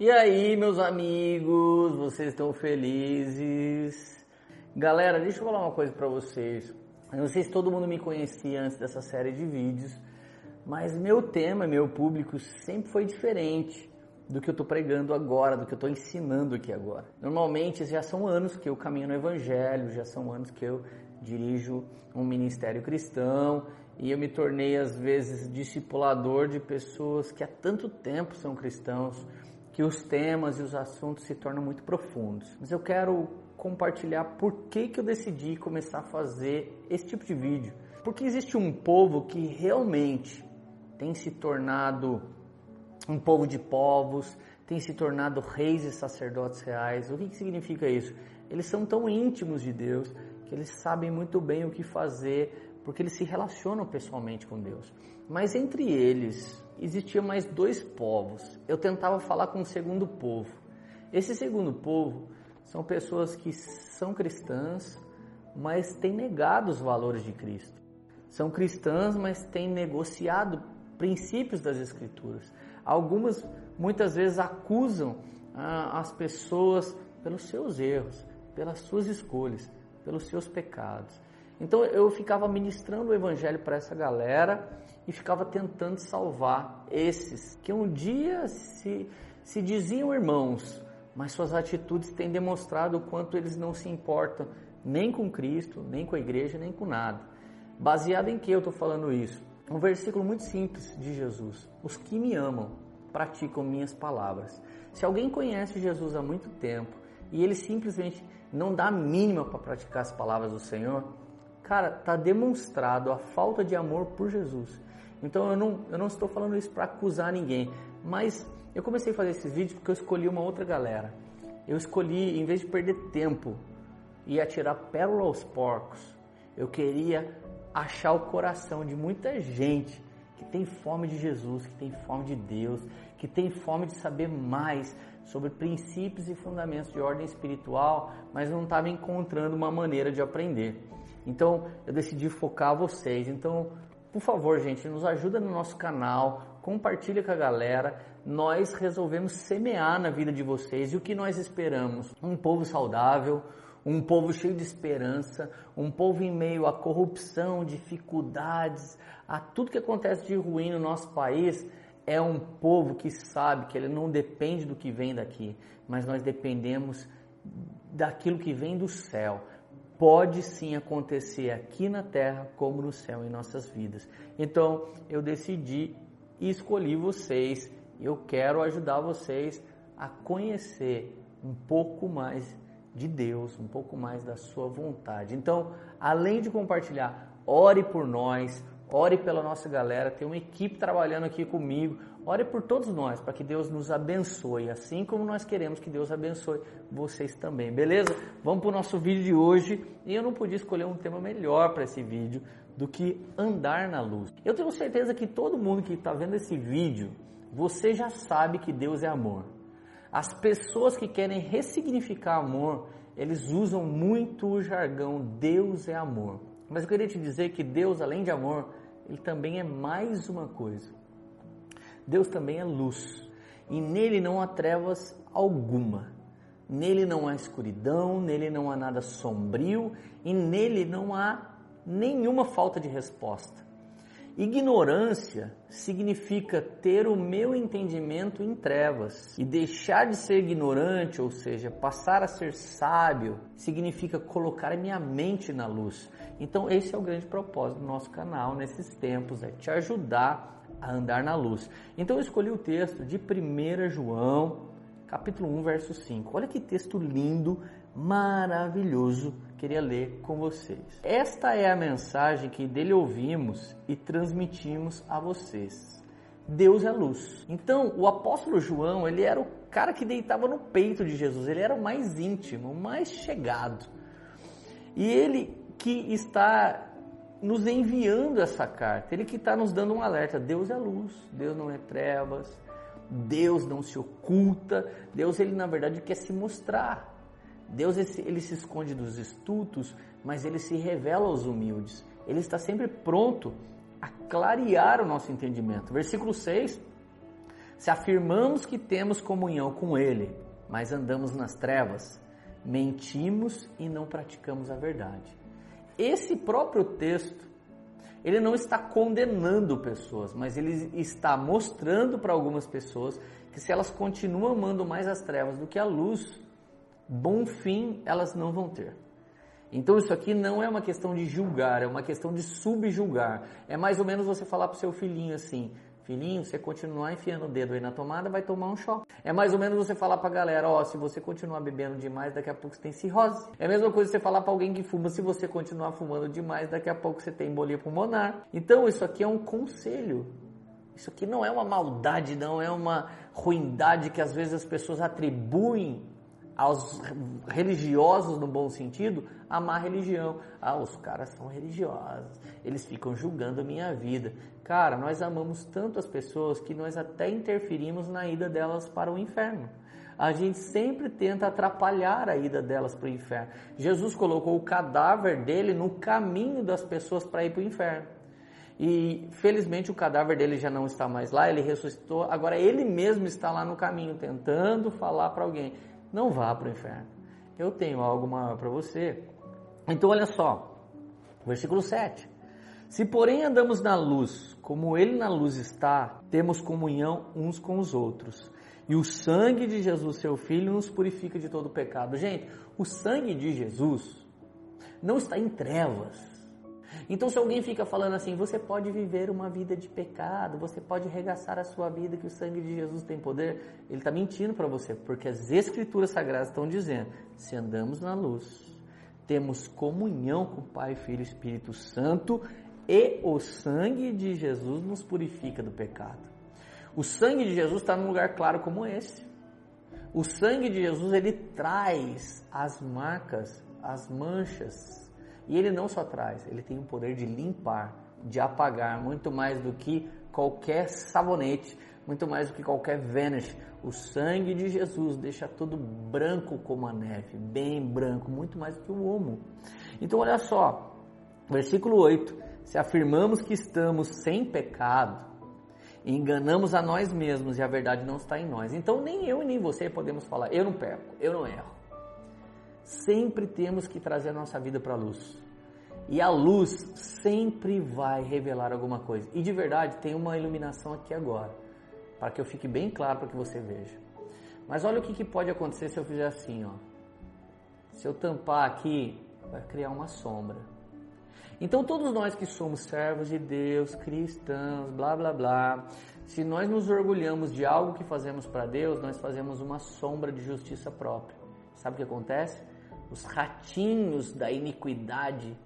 E aí, meus amigos, vocês estão felizes? Galera, deixa eu falar uma coisa para vocês. Eu não sei se todo mundo me conhecia antes dessa série de vídeos, mas meu tema, meu público sempre foi diferente do que eu estou pregando agora, do que eu estou ensinando aqui agora. Normalmente já são anos que eu caminho no Evangelho, já são anos que eu dirijo um ministério cristão e eu me tornei às vezes discipulador de pessoas que há tanto tempo são cristãos que os temas e os assuntos se tornam muito profundos. Mas eu quero compartilhar por que, que eu decidi começar a fazer esse tipo de vídeo. Porque existe um povo que realmente tem se tornado um povo de povos, tem se tornado reis e sacerdotes reais. O que, que significa isso? Eles são tão íntimos de Deus que eles sabem muito bem o que fazer, porque eles se relacionam pessoalmente com Deus. Mas entre eles existia mais dois povos. Eu tentava falar com o segundo povo. Esse segundo povo são pessoas que são cristãs, mas têm negado os valores de Cristo. São cristãs, mas têm negociado princípios das Escrituras. Algumas muitas vezes acusam ah, as pessoas pelos seus erros, pelas suas escolhas, pelos seus pecados. Então eu ficava ministrando o evangelho para essa galera e ficava tentando salvar esses que um dia se, se diziam irmãos, mas suas atitudes têm demonstrado o quanto eles não se importam nem com Cristo, nem com a igreja, nem com nada. Baseado em que eu estou falando isso? Um versículo muito simples de Jesus: Os que me amam praticam minhas palavras. Se alguém conhece Jesus há muito tempo e ele simplesmente não dá a mínima para praticar as palavras do Senhor, cara, está demonstrado a falta de amor por Jesus. Então eu não, eu não estou falando isso para acusar ninguém, mas eu comecei a fazer esses vídeos porque eu escolhi uma outra galera. Eu escolhi, em vez de perder tempo e atirar pérola aos porcos, eu queria achar o coração de muita gente que tem fome de Jesus, que tem fome de Deus, que tem fome de saber mais sobre princípios e fundamentos de ordem espiritual, mas não estava encontrando uma maneira de aprender. Então eu decidi focar vocês. Então, por favor, gente, nos ajuda no nosso canal, compartilha com a galera. Nós resolvemos semear na vida de vocês e o que nós esperamos? Um povo saudável, um povo cheio de esperança, um povo em meio à corrupção, dificuldades, a tudo que acontece de ruim no nosso país, é um povo que sabe que ele não depende do que vem daqui, mas nós dependemos daquilo que vem do céu. Pode sim acontecer aqui na terra como no céu em nossas vidas. Então eu decidi e escolhi vocês. Eu quero ajudar vocês a conhecer um pouco mais de Deus, um pouco mais da sua vontade. Então, além de compartilhar, ore por nós, ore pela nossa galera, tem uma equipe trabalhando aqui comigo. Ore por todos nós, para que Deus nos abençoe, assim como nós queremos que Deus abençoe vocês também, beleza? Vamos para o nosso vídeo de hoje. E eu não podia escolher um tema melhor para esse vídeo do que andar na luz. Eu tenho certeza que todo mundo que está vendo esse vídeo, você já sabe que Deus é amor. As pessoas que querem ressignificar amor, eles usam muito o jargão Deus é amor. Mas eu queria te dizer que Deus, além de amor, ele também é mais uma coisa. Deus também é luz. E nele não há trevas alguma. Nele não há escuridão, nele não há nada sombrio e nele não há nenhuma falta de resposta. Ignorância significa ter o meu entendimento em trevas e deixar de ser ignorante, ou seja, passar a ser sábio, significa colocar a minha mente na luz. Então, esse é o grande propósito do nosso canal nesses tempos, é te ajudar a andar na luz. Então, eu escolhi o texto de 1 João, capítulo 1, verso 5. Olha que texto lindo, maravilhoso queria ler com vocês. Esta é a mensagem que dele ouvimos e transmitimos a vocês. Deus é luz. Então, o apóstolo João, ele era o cara que deitava no peito de Jesus, ele era o mais íntimo, o mais chegado. E ele que está nos enviando essa carta, ele que está nos dando um alerta: Deus é luz, Deus não é trevas, Deus não se oculta, Deus ele na verdade quer se mostrar. Deus ele se esconde dos estultos, mas ele se revela aos humildes. Ele está sempre pronto a clarear o nosso entendimento. Versículo 6. Se afirmamos que temos comunhão com Ele, mas andamos nas trevas, mentimos e não praticamos a verdade. Esse próprio texto, ele não está condenando pessoas, mas ele está mostrando para algumas pessoas que se elas continuam amando mais as trevas do que a luz, bom fim elas não vão ter. Então isso aqui não é uma questão de julgar, é uma questão de subjulgar. É mais ou menos você falar para o seu filhinho assim: Filhinho, você continuar enfiando o dedo aí na tomada, vai tomar um choque. É mais ou menos você falar pra galera, ó, se você continuar bebendo demais, daqui a pouco você tem cirrose. É a mesma coisa você falar para alguém que fuma, se você continuar fumando demais, daqui a pouco você tem embolia pulmonar. Então isso aqui é um conselho. Isso aqui não é uma maldade, não é uma ruindade que às vezes as pessoas atribuem aos religiosos no bom sentido, a má religião. Ah, os caras são religiosos, eles ficam julgando a minha vida. Cara, nós amamos tanto as pessoas que nós até interferimos na ida delas para o inferno. A gente sempre tenta atrapalhar a ida delas para o inferno. Jesus colocou o cadáver dele no caminho das pessoas para ir para o inferno. E felizmente o cadáver dele já não está mais lá, ele ressuscitou. Agora ele mesmo está lá no caminho tentando falar para alguém: não vá para o inferno. Eu tenho algo maior para você. Então, olha só, versículo 7. Se, porém, andamos na luz, como Ele na luz está, temos comunhão uns com os outros. E o sangue de Jesus, seu Filho, nos purifica de todo pecado. Gente, o sangue de Jesus não está em trevas. Então, se alguém fica falando assim, você pode viver uma vida de pecado, você pode regaçar a sua vida, que o sangue de Jesus tem poder, ele está mentindo para você, porque as Escrituras Sagradas estão dizendo: se andamos na luz, temos comunhão com o Pai, Filho e Espírito Santo, e o sangue de Jesus nos purifica do pecado. O sangue de Jesus está num lugar claro como esse. O sangue de Jesus ele traz as marcas, as manchas e ele não só traz, ele tem o poder de limpar, de apagar, muito mais do que qualquer sabonete, muito mais do que qualquer Vanish. O sangue de Jesus deixa tudo branco como a neve, bem branco, muito mais do que o homo. Então olha só, versículo 8: se afirmamos que estamos sem pecado, enganamos a nós mesmos e a verdade não está em nós. Então nem eu e nem você podemos falar, eu não perco, eu não erro. Sempre temos que trazer a nossa vida para a luz. E a luz sempre vai revelar alguma coisa. E de verdade, tem uma iluminação aqui agora, para que eu fique bem claro para que você veja. Mas olha o que, que pode acontecer se eu fizer assim, ó. Se eu tampar aqui, vai criar uma sombra. Então todos nós que somos servos de Deus, cristãos, blá blá blá, se nós nos orgulhamos de algo que fazemos para Deus, nós fazemos uma sombra de justiça própria. Sabe o que acontece? Os ratinhos da iniquidade,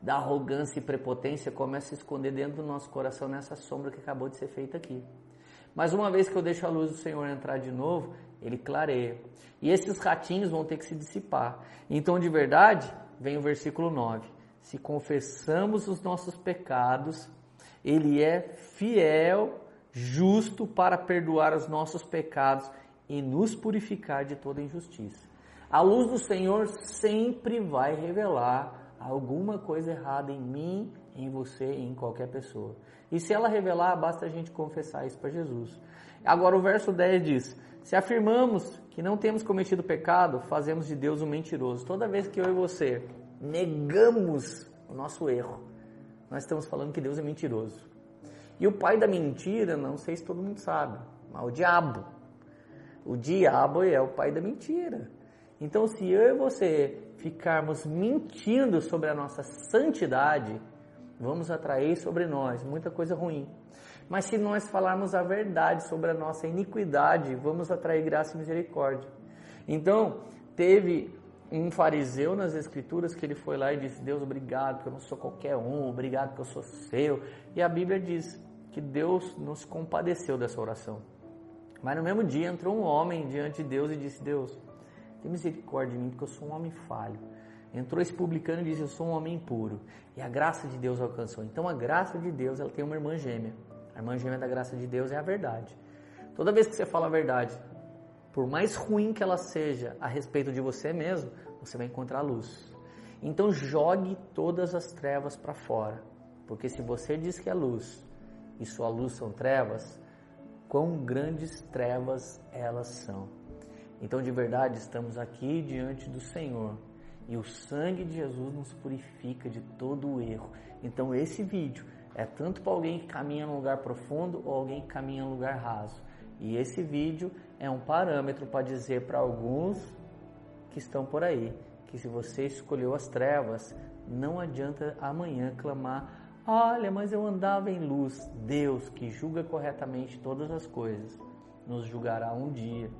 da arrogância e prepotência começam a se esconder dentro do nosso coração nessa sombra que acabou de ser feita aqui. Mas uma vez que eu deixo a luz do Senhor entrar de novo, ele clareia. E esses ratinhos vão ter que se dissipar. Então, de verdade, vem o versículo 9. Se confessamos os nossos pecados, ele é fiel, justo para perdoar os nossos pecados e nos purificar de toda injustiça. A luz do Senhor sempre vai revelar alguma coisa errada em mim, em você em qualquer pessoa. E se ela revelar, basta a gente confessar isso para Jesus. Agora o verso 10 diz: Se afirmamos que não temos cometido pecado, fazemos de Deus um mentiroso. Toda vez que eu e você negamos o nosso erro, nós estamos falando que Deus é mentiroso. E o pai da mentira, não sei se todo mundo sabe, mas o diabo. O diabo é o pai da mentira. Então, se eu e você ficarmos mentindo sobre a nossa santidade, vamos atrair sobre nós muita coisa ruim. Mas se nós falarmos a verdade sobre a nossa iniquidade, vamos atrair graça e misericórdia. Então, teve um fariseu nas escrituras que ele foi lá e disse: Deus, obrigado, porque eu não sou qualquer um, obrigado, porque eu sou seu. E a Bíblia diz que Deus nos compadeceu dessa oração. Mas no mesmo dia entrou um homem diante de Deus e disse: Deus, tem misericórdia de mim, porque eu sou um homem falho. Entrou esse publicano e disse: Eu sou um homem impuro. E a graça de Deus alcançou. Então a graça de Deus ela tem uma irmã gêmea. A irmã gêmea da graça de Deus é a verdade. Toda vez que você fala a verdade, por mais ruim que ela seja a respeito de você mesmo, você vai encontrar a luz. Então jogue todas as trevas para fora. Porque se você diz que é luz e sua luz são trevas, quão grandes trevas elas são. Então, de verdade, estamos aqui diante do Senhor e o sangue de Jesus nos purifica de todo o erro. Então, esse vídeo é tanto para alguém que caminha num lugar profundo ou alguém que caminha num lugar raso. E esse vídeo é um parâmetro para dizer para alguns que estão por aí que se você escolheu as trevas, não adianta amanhã clamar Olha, mas eu andava em luz. Deus, que julga corretamente todas as coisas, nos julgará um dia.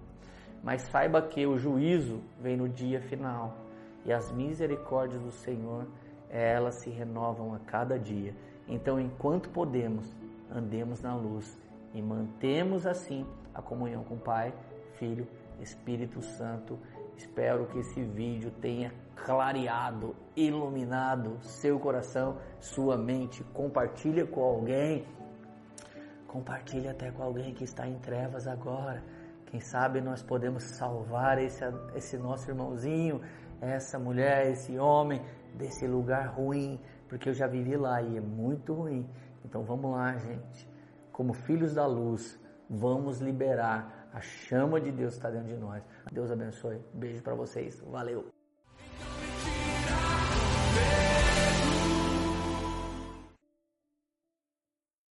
Mas saiba que o juízo vem no dia final e as misericórdias do Senhor, elas se renovam a cada dia. Então, enquanto podemos, andemos na luz e mantemos assim a comunhão com o Pai, Filho, Espírito Santo. Espero que esse vídeo tenha clareado, iluminado seu coração, sua mente. Compartilha com alguém. Compartilha até com alguém que está em trevas agora. Quem sabe nós podemos salvar esse, esse nosso irmãozinho, essa mulher, esse homem desse lugar ruim, porque eu já vivi lá e é muito ruim. Então vamos lá, gente. Como filhos da luz, vamos liberar a chama de Deus está dentro de nós. Deus abençoe. Beijo para vocês. Valeu.